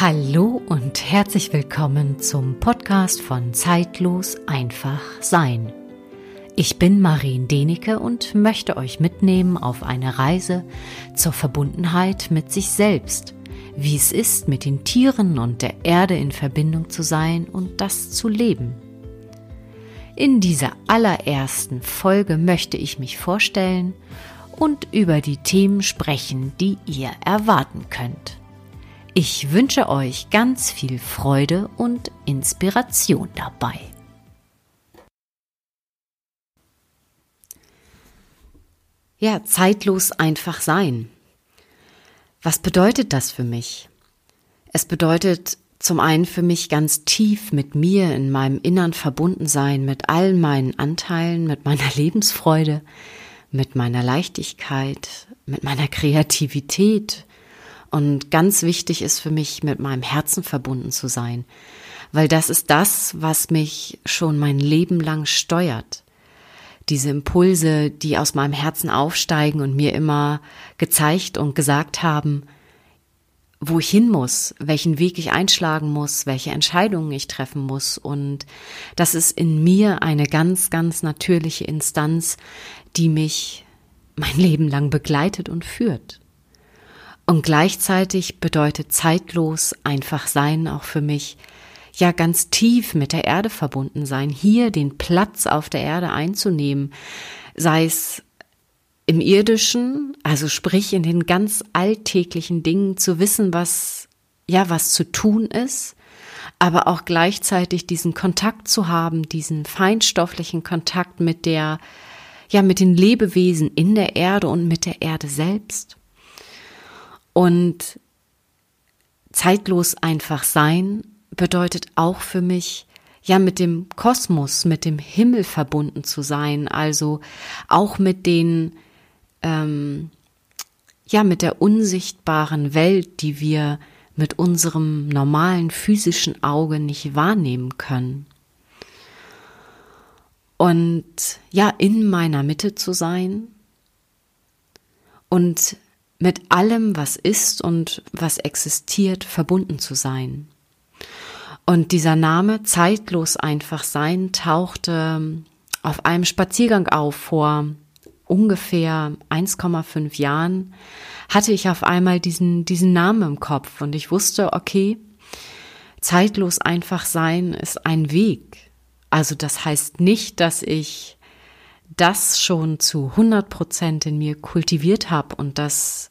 Hallo und herzlich willkommen zum Podcast von Zeitlos einfach sein. Ich bin Marien Denecke und möchte euch mitnehmen auf eine Reise zur Verbundenheit mit sich selbst, wie es ist, mit den Tieren und der Erde in Verbindung zu sein und das zu leben. In dieser allerersten Folge möchte ich mich vorstellen und über die Themen sprechen, die ihr erwarten könnt. Ich wünsche euch ganz viel Freude und Inspiration dabei. Ja, zeitlos einfach sein. Was bedeutet das für mich? Es bedeutet zum einen für mich ganz tief mit mir in meinem Innern verbunden sein, mit all meinen Anteilen, mit meiner Lebensfreude, mit meiner Leichtigkeit, mit meiner Kreativität, und ganz wichtig ist für mich, mit meinem Herzen verbunden zu sein, weil das ist das, was mich schon mein Leben lang steuert. Diese Impulse, die aus meinem Herzen aufsteigen und mir immer gezeigt und gesagt haben, wo ich hin muss, welchen Weg ich einschlagen muss, welche Entscheidungen ich treffen muss. Und das ist in mir eine ganz, ganz natürliche Instanz, die mich mein Leben lang begleitet und führt. Und gleichzeitig bedeutet zeitlos einfach sein auch für mich, ja ganz tief mit der Erde verbunden sein, hier den Platz auf der Erde einzunehmen, sei es im irdischen, also sprich in den ganz alltäglichen Dingen zu wissen, was ja was zu tun ist, aber auch gleichzeitig diesen Kontakt zu haben, diesen feinstofflichen Kontakt mit der ja mit den Lebewesen in der Erde und mit der Erde selbst. Und zeitlos einfach sein bedeutet auch für mich, ja, mit dem Kosmos, mit dem Himmel verbunden zu sein, also auch mit den, ähm, ja, mit der unsichtbaren Welt, die wir mit unserem normalen physischen Auge nicht wahrnehmen können. Und ja, in meiner Mitte zu sein und mit allem, was ist und was existiert, verbunden zu sein. Und dieser Name zeitlos einfach sein tauchte auf einem Spaziergang auf vor ungefähr 1,5 Jahren hatte ich auf einmal diesen, diesen Namen im Kopf und ich wusste, okay, zeitlos einfach sein ist ein Weg. Also das heißt nicht, dass ich das schon zu 100 Prozent in mir kultiviert habe und das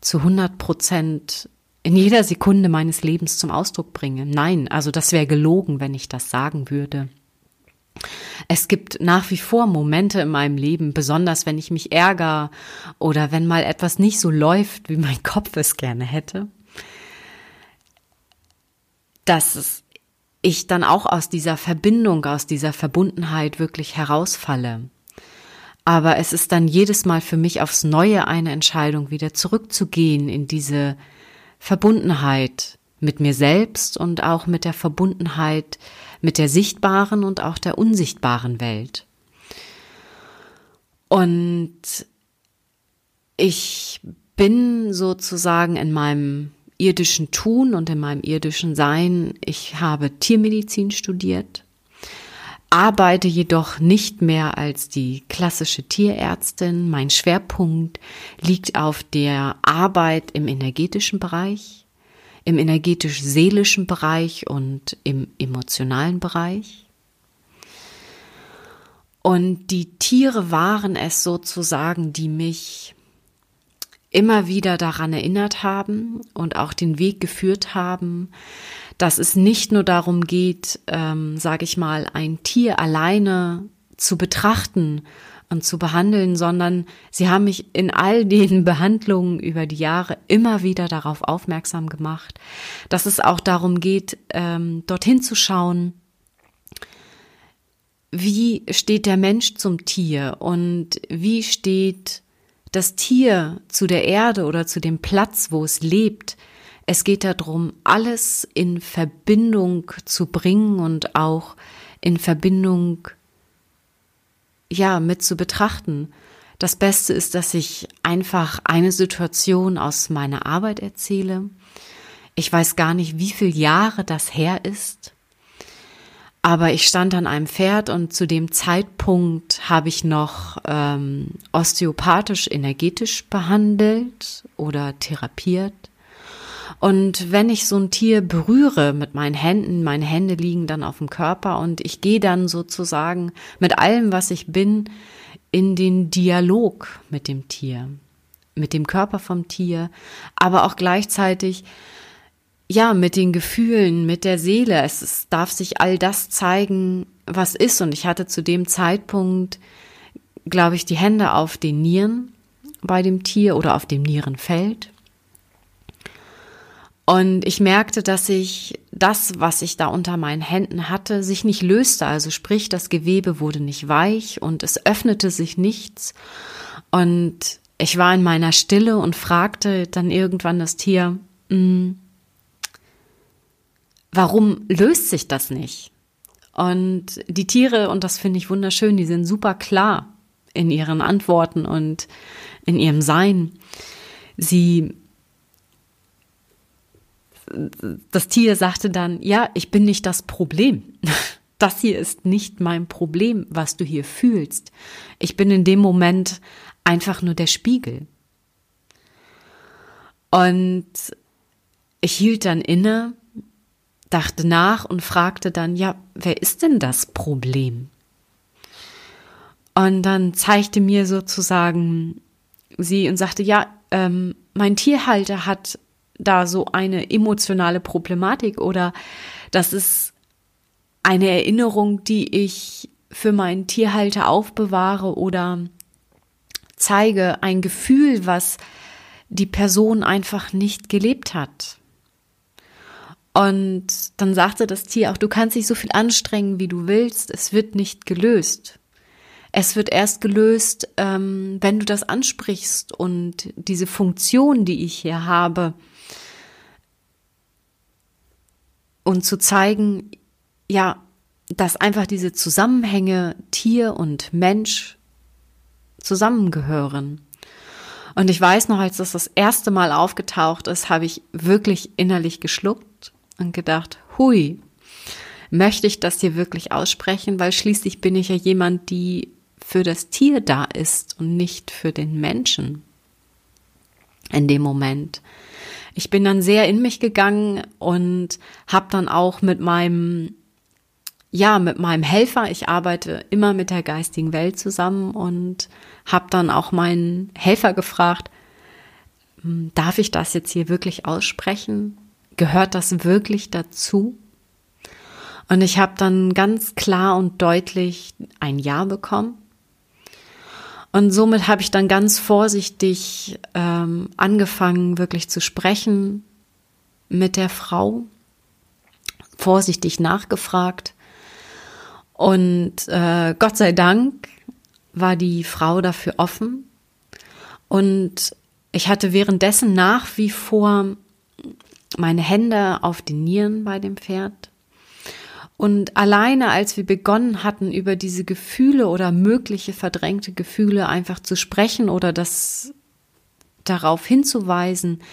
zu 100 Prozent in jeder Sekunde meines Lebens zum Ausdruck bringe. Nein, also das wäre gelogen, wenn ich das sagen würde. Es gibt nach wie vor Momente in meinem Leben, besonders wenn ich mich ärgere oder wenn mal etwas nicht so läuft, wie mein Kopf es gerne hätte, dass ich dann auch aus dieser Verbindung, aus dieser Verbundenheit wirklich herausfalle. Aber es ist dann jedes Mal für mich aufs Neue eine Entscheidung, wieder zurückzugehen in diese Verbundenheit mit mir selbst und auch mit der Verbundenheit mit der sichtbaren und auch der unsichtbaren Welt. Und ich bin sozusagen in meinem irdischen Tun und in meinem irdischen Sein, ich habe Tiermedizin studiert arbeite jedoch nicht mehr als die klassische Tierärztin. Mein Schwerpunkt liegt auf der Arbeit im energetischen Bereich, im energetisch-seelischen Bereich und im emotionalen Bereich. Und die Tiere waren es sozusagen, die mich immer wieder daran erinnert haben und auch den Weg geführt haben, dass es nicht nur darum geht, ähm, sage ich mal, ein Tier alleine zu betrachten und zu behandeln, sondern sie haben mich in all den Behandlungen über die Jahre immer wieder darauf aufmerksam gemacht, dass es auch darum geht, ähm, dorthin zu schauen, wie steht der Mensch zum Tier und wie steht das Tier zu der Erde oder zu dem Platz, wo es lebt, es geht darum, alles in Verbindung zu bringen und auch in Verbindung, ja, mit zu betrachten. Das Beste ist, dass ich einfach eine Situation aus meiner Arbeit erzähle. Ich weiß gar nicht, wie viele Jahre das her ist. Aber ich stand an einem Pferd und zu dem Zeitpunkt habe ich noch ähm, osteopathisch energetisch behandelt oder therapiert. Und wenn ich so ein Tier berühre mit meinen Händen, meine Hände liegen dann auf dem Körper und ich gehe dann sozusagen mit allem, was ich bin, in den Dialog mit dem Tier, mit dem Körper vom Tier, aber auch gleichzeitig ja, mit den Gefühlen, mit der Seele. Es, darf sich all das zeigen, was ist. Und ich hatte zu dem Zeitpunkt, glaube ich, die Hände auf den Nieren bei dem Tier oder auf dem Nierenfeld. Und ich merkte, dass sich das, was ich da unter meinen Händen hatte, sich nicht löste. Also sprich, das Gewebe wurde nicht weich und es öffnete sich nichts. Und ich war in meiner Stille und fragte dann irgendwann das Tier, hm, warum löst sich das nicht? Und die Tiere, und das finde ich wunderschön, die sind super klar in ihren Antworten und in ihrem Sein. Sie, das Tier sagte dann, ja, ich bin nicht das Problem. Das hier ist nicht mein Problem, was du hier fühlst. Ich bin in dem Moment einfach nur der Spiegel. Und ich hielt dann inne dachte nach und fragte dann, ja, wer ist denn das Problem? Und dann zeigte mir sozusagen sie und sagte, ja, ähm, mein Tierhalter hat da so eine emotionale Problematik oder das ist eine Erinnerung, die ich für meinen Tierhalter aufbewahre oder zeige ein Gefühl, was die Person einfach nicht gelebt hat. Und dann sagte das Tier auch, du kannst dich so viel anstrengen, wie du willst, es wird nicht gelöst. Es wird erst gelöst, ähm, wenn du das ansprichst und diese Funktion, die ich hier habe, und zu zeigen, ja, dass einfach diese Zusammenhänge Tier und Mensch zusammengehören. Und ich weiß noch, als das das erste Mal aufgetaucht ist, habe ich wirklich innerlich geschluckt und gedacht, hui, möchte ich das hier wirklich aussprechen, weil schließlich bin ich ja jemand, die für das Tier da ist und nicht für den Menschen in dem Moment. Ich bin dann sehr in mich gegangen und habe dann auch mit meinem ja, mit meinem Helfer, ich arbeite immer mit der geistigen Welt zusammen und habe dann auch meinen Helfer gefragt, hm, darf ich das jetzt hier wirklich aussprechen? Gehört das wirklich dazu? Und ich habe dann ganz klar und deutlich ein Ja bekommen. Und somit habe ich dann ganz vorsichtig ähm, angefangen, wirklich zu sprechen mit der Frau, vorsichtig nachgefragt. Und äh, Gott sei Dank war die Frau dafür offen. Und ich hatte währenddessen nach wie vor meine Hände auf den Nieren bei dem Pferd. Und alleine, als wir begonnen hatten, über diese Gefühle oder mögliche verdrängte Gefühle einfach zu sprechen oder das darauf hinzuweisen,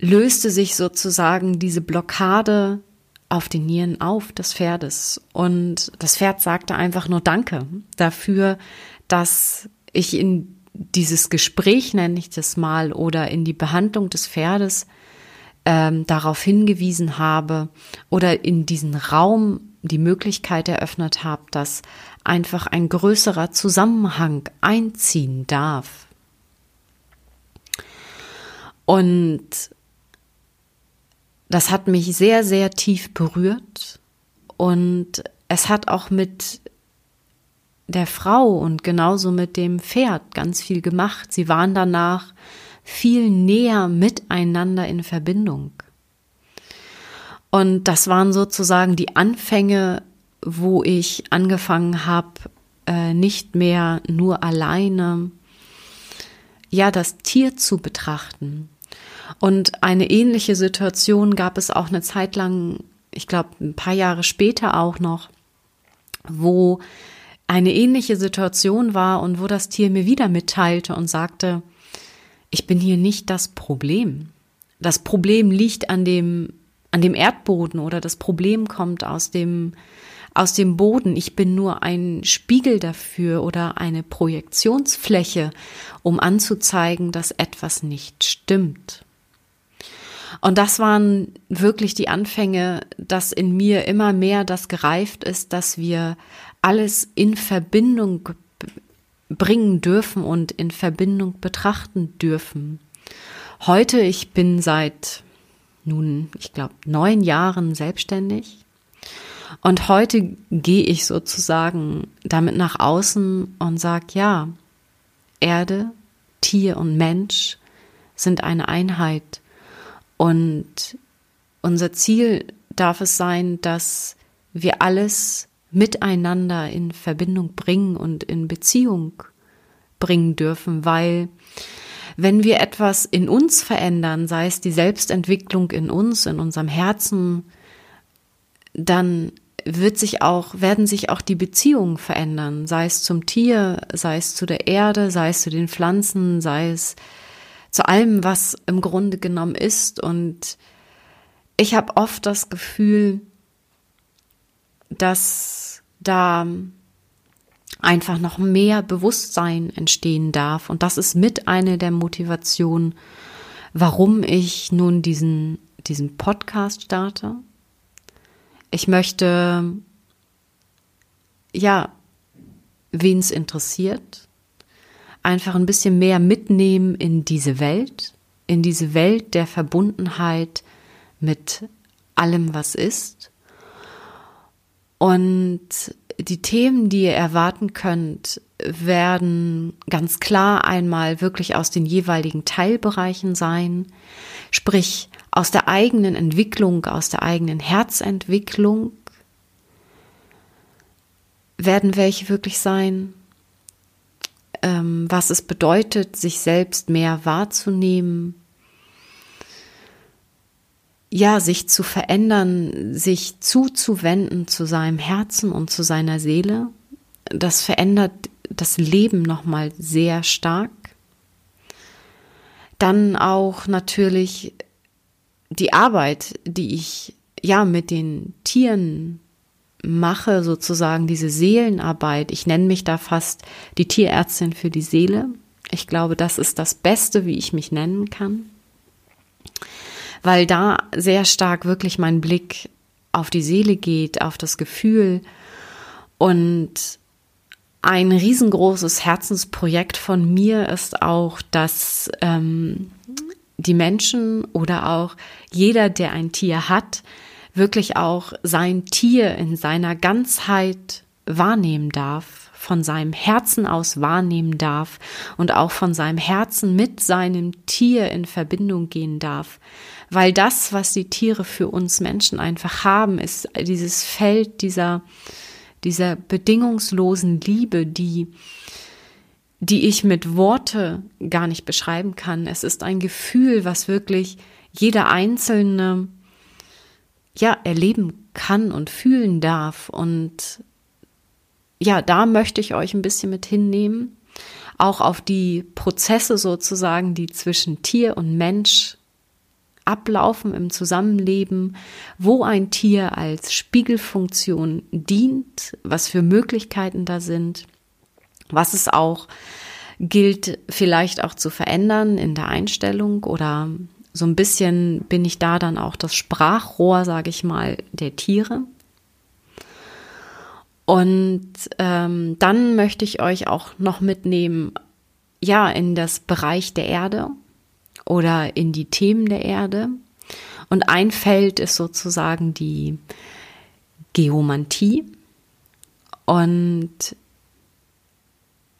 löste sich sozusagen diese Blockade auf den Nieren auf des Pferdes. Und das Pferd sagte einfach nur Danke dafür, dass ich in dieses Gespräch, nenne ich das mal, oder in die Behandlung des Pferdes ähm, darauf hingewiesen habe oder in diesen Raum die Möglichkeit eröffnet habe, dass einfach ein größerer Zusammenhang einziehen darf. Und das hat mich sehr, sehr tief berührt und es hat auch mit der Frau und genauso mit dem Pferd ganz viel gemacht. Sie waren danach viel näher miteinander in Verbindung. Und das waren sozusagen die Anfänge, wo ich angefangen habe, äh, nicht mehr nur alleine, ja, das Tier zu betrachten. Und eine ähnliche Situation gab es auch eine Zeit lang, ich glaube, ein paar Jahre später auch noch, wo eine ähnliche Situation war und wo das Tier mir wieder mitteilte und sagte, ich bin hier nicht das Problem. das Problem liegt an dem, an dem Erdboden oder das Problem kommt aus dem, aus dem Boden. Ich bin nur ein Spiegel dafür oder eine Projektionsfläche, um anzuzeigen, dass etwas nicht stimmt. Und das waren wirklich die Anfänge, dass in mir immer mehr das gereift ist, dass wir alles in Verbindung bringen dürfen und in Verbindung betrachten dürfen. Heute, ich bin seit nun, ich glaube, neun Jahren selbstständig. Und heute gehe ich sozusagen damit nach außen und sage, ja, Erde, Tier und Mensch sind eine Einheit. Und unser Ziel darf es sein, dass wir alles miteinander in Verbindung bringen und in Beziehung bringen dürfen, weil wenn wir etwas in uns verändern, sei es die Selbstentwicklung in uns, in unserem Herzen, dann wird sich auch, werden sich auch die Beziehungen verändern, sei es zum Tier, sei es zu der Erde, sei es zu den Pflanzen, sei es zu allem, was im Grunde genommen ist. Und ich habe oft das Gefühl, dass da einfach noch mehr Bewusstsein entstehen darf. Und das ist mit eine der Motivationen, warum ich nun diesen, diesen Podcast starte. Ich möchte, ja, wen es interessiert, einfach ein bisschen mehr mitnehmen in diese Welt, in diese Welt der Verbundenheit mit allem, was ist. Und die Themen, die ihr erwarten könnt, werden ganz klar einmal wirklich aus den jeweiligen Teilbereichen sein, sprich aus der eigenen Entwicklung, aus der eigenen Herzentwicklung werden welche wirklich sein, ähm, was es bedeutet, sich selbst mehr wahrzunehmen, ja, sich zu verändern, sich zuzuwenden zu seinem Herzen und zu seiner Seele, das verändert das Leben nochmal sehr stark. Dann auch natürlich die Arbeit, die ich ja mit den Tieren mache, sozusagen diese Seelenarbeit. Ich nenne mich da fast die Tierärztin für die Seele. Ich glaube, das ist das Beste, wie ich mich nennen kann weil da sehr stark wirklich mein Blick auf die Seele geht, auf das Gefühl. Und ein riesengroßes Herzensprojekt von mir ist auch, dass ähm, die Menschen oder auch jeder, der ein Tier hat, wirklich auch sein Tier in seiner Ganzheit wahrnehmen darf, von seinem Herzen aus wahrnehmen darf und auch von seinem Herzen mit seinem Tier in Verbindung gehen darf weil das, was die Tiere für uns Menschen einfach haben, ist dieses Feld dieser, dieser bedingungslosen Liebe, die, die ich mit Worte gar nicht beschreiben kann. Es ist ein Gefühl, was wirklich jeder Einzelne ja erleben kann und fühlen darf. Und ja, da möchte ich euch ein bisschen mit hinnehmen, auch auf die Prozesse sozusagen, die zwischen Tier und Mensch ablaufen im Zusammenleben, wo ein Tier als Spiegelfunktion dient, was für Möglichkeiten da sind, was es auch gilt vielleicht auch zu verändern in der Einstellung oder so ein bisschen bin ich da dann auch das Sprachrohr, sage ich mal, der Tiere. Und ähm, dann möchte ich euch auch noch mitnehmen, ja, in das Bereich der Erde, oder in die Themen der Erde. Und ein Feld ist sozusagen die Geomantie. Und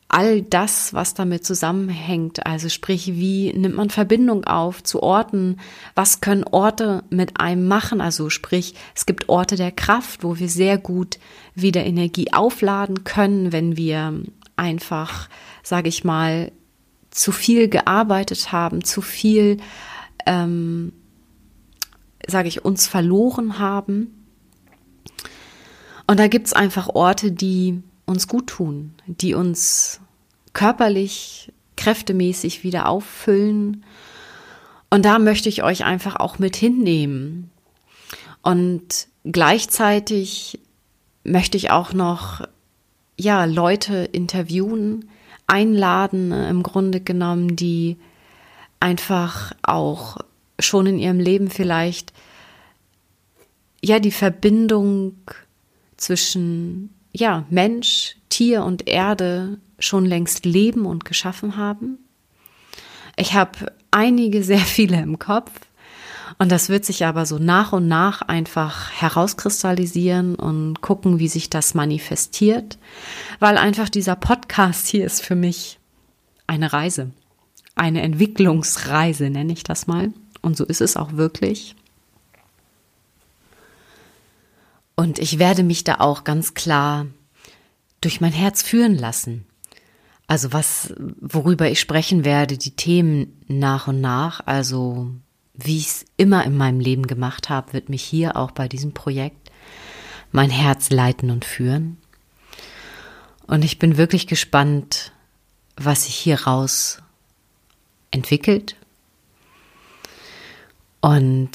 all das, was damit zusammenhängt, also sprich, wie nimmt man Verbindung auf zu Orten, was können Orte mit einem machen, also sprich, es gibt Orte der Kraft, wo wir sehr gut wieder Energie aufladen können, wenn wir einfach, sage ich mal, zu viel gearbeitet haben, zu viel, ähm, sage ich, uns verloren haben. Und da gibt es einfach Orte, die uns gut tun, die uns körperlich, kräftemäßig wieder auffüllen. Und da möchte ich euch einfach auch mit hinnehmen. Und gleichzeitig möchte ich auch noch, ja, Leute interviewen, einladen, im Grunde genommen, die einfach auch schon in ihrem Leben vielleicht, ja, die Verbindung zwischen, ja, Mensch, Tier und Erde schon längst leben und geschaffen haben. Ich habe einige, sehr viele im Kopf. Und das wird sich aber so nach und nach einfach herauskristallisieren und gucken, wie sich das manifestiert, weil einfach dieser Podcast hier ist für mich eine Reise, eine Entwicklungsreise, nenne ich das mal. Und so ist es auch wirklich. Und ich werde mich da auch ganz klar durch mein Herz führen lassen. Also was, worüber ich sprechen werde, die Themen nach und nach, also wie ich es immer in meinem Leben gemacht habe, wird mich hier auch bei diesem Projekt mein Herz leiten und führen. Und ich bin wirklich gespannt, was sich hier raus entwickelt. Und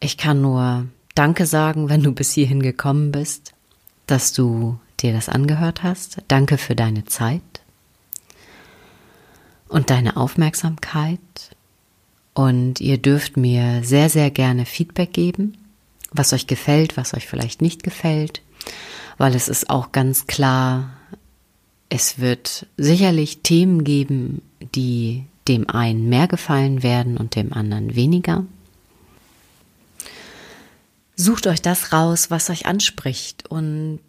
ich kann nur Danke sagen, wenn du bis hierhin gekommen bist, dass du dir das angehört hast. Danke für deine Zeit und deine Aufmerksamkeit. Und ihr dürft mir sehr, sehr gerne Feedback geben, was euch gefällt, was euch vielleicht nicht gefällt, weil es ist auch ganz klar, es wird sicherlich Themen geben, die dem einen mehr gefallen werden und dem anderen weniger. Sucht euch das raus, was euch anspricht und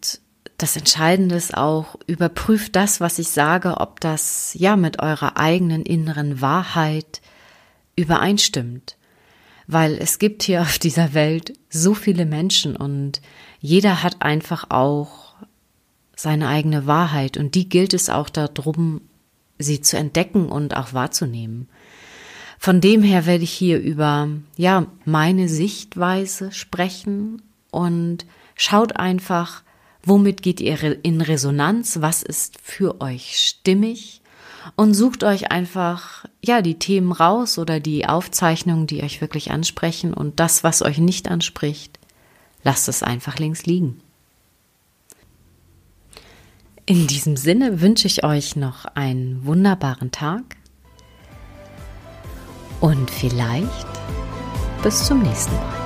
das Entscheidende ist auch, überprüft das, was ich sage, ob das ja mit eurer eigenen inneren Wahrheit übereinstimmt. Weil es gibt hier auf dieser Welt so viele Menschen und jeder hat einfach auch seine eigene Wahrheit und die gilt es auch darum, sie zu entdecken und auch wahrzunehmen. Von dem her werde ich hier über, ja, meine Sichtweise sprechen und schaut einfach, Womit geht ihr in Resonanz? Was ist für euch stimmig? Und sucht euch einfach, ja, die Themen raus oder die Aufzeichnungen, die euch wirklich ansprechen und das, was euch nicht anspricht, lasst es einfach links liegen. In diesem Sinne wünsche ich euch noch einen wunderbaren Tag und vielleicht bis zum nächsten Mal.